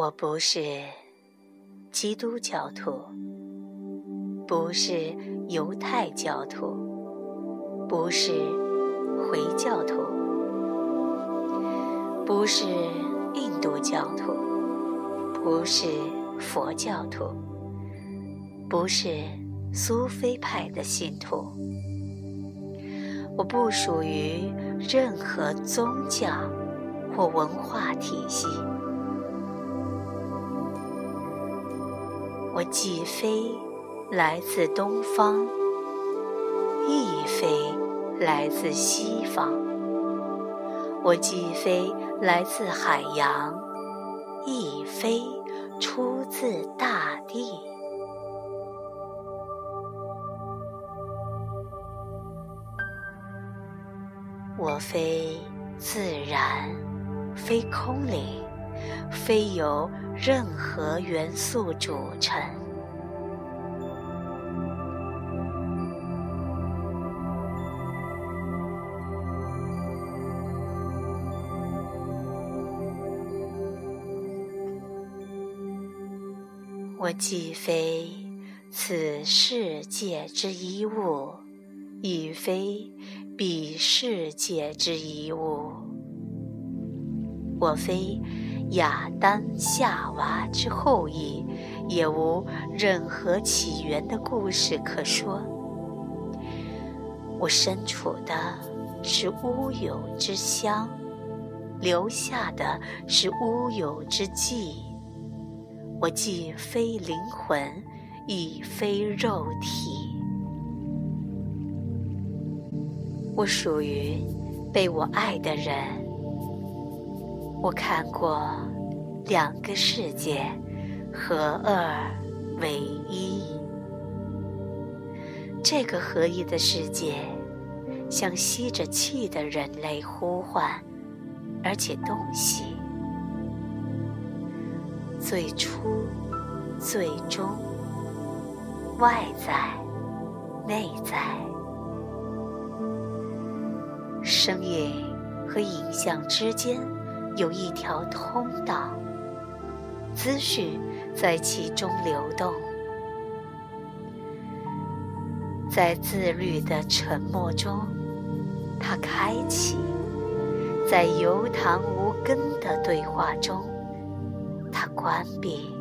我不是基督教徒，不是犹太教徒，不是回教徒，不是印度教徒，不是佛教徒，不是苏菲派的信徒。我不属于任何宗教或文化体系。我既非来自东方，亦非来自西方；我既非来自海洋，亦非出自大地。我非自然，非空灵。非由任何元素组成。我既非此世界之一物，亦非彼世界之一物。我非。亚当、夏娃之后裔，也无任何起源的故事可说。我身处的是乌有之乡，留下的是乌有之迹。我既非灵魂，亦非肉体。我属于被我爱的人。我看过两个世界合二为一，这个合一的世界向吸着气的人类呼唤，而且洞悉最初、最终、外在、内在、声音和影像之间。有一条通道，资讯在其中流动，在自律的沉默中，它开启；在游谈无根的对话中，它关闭。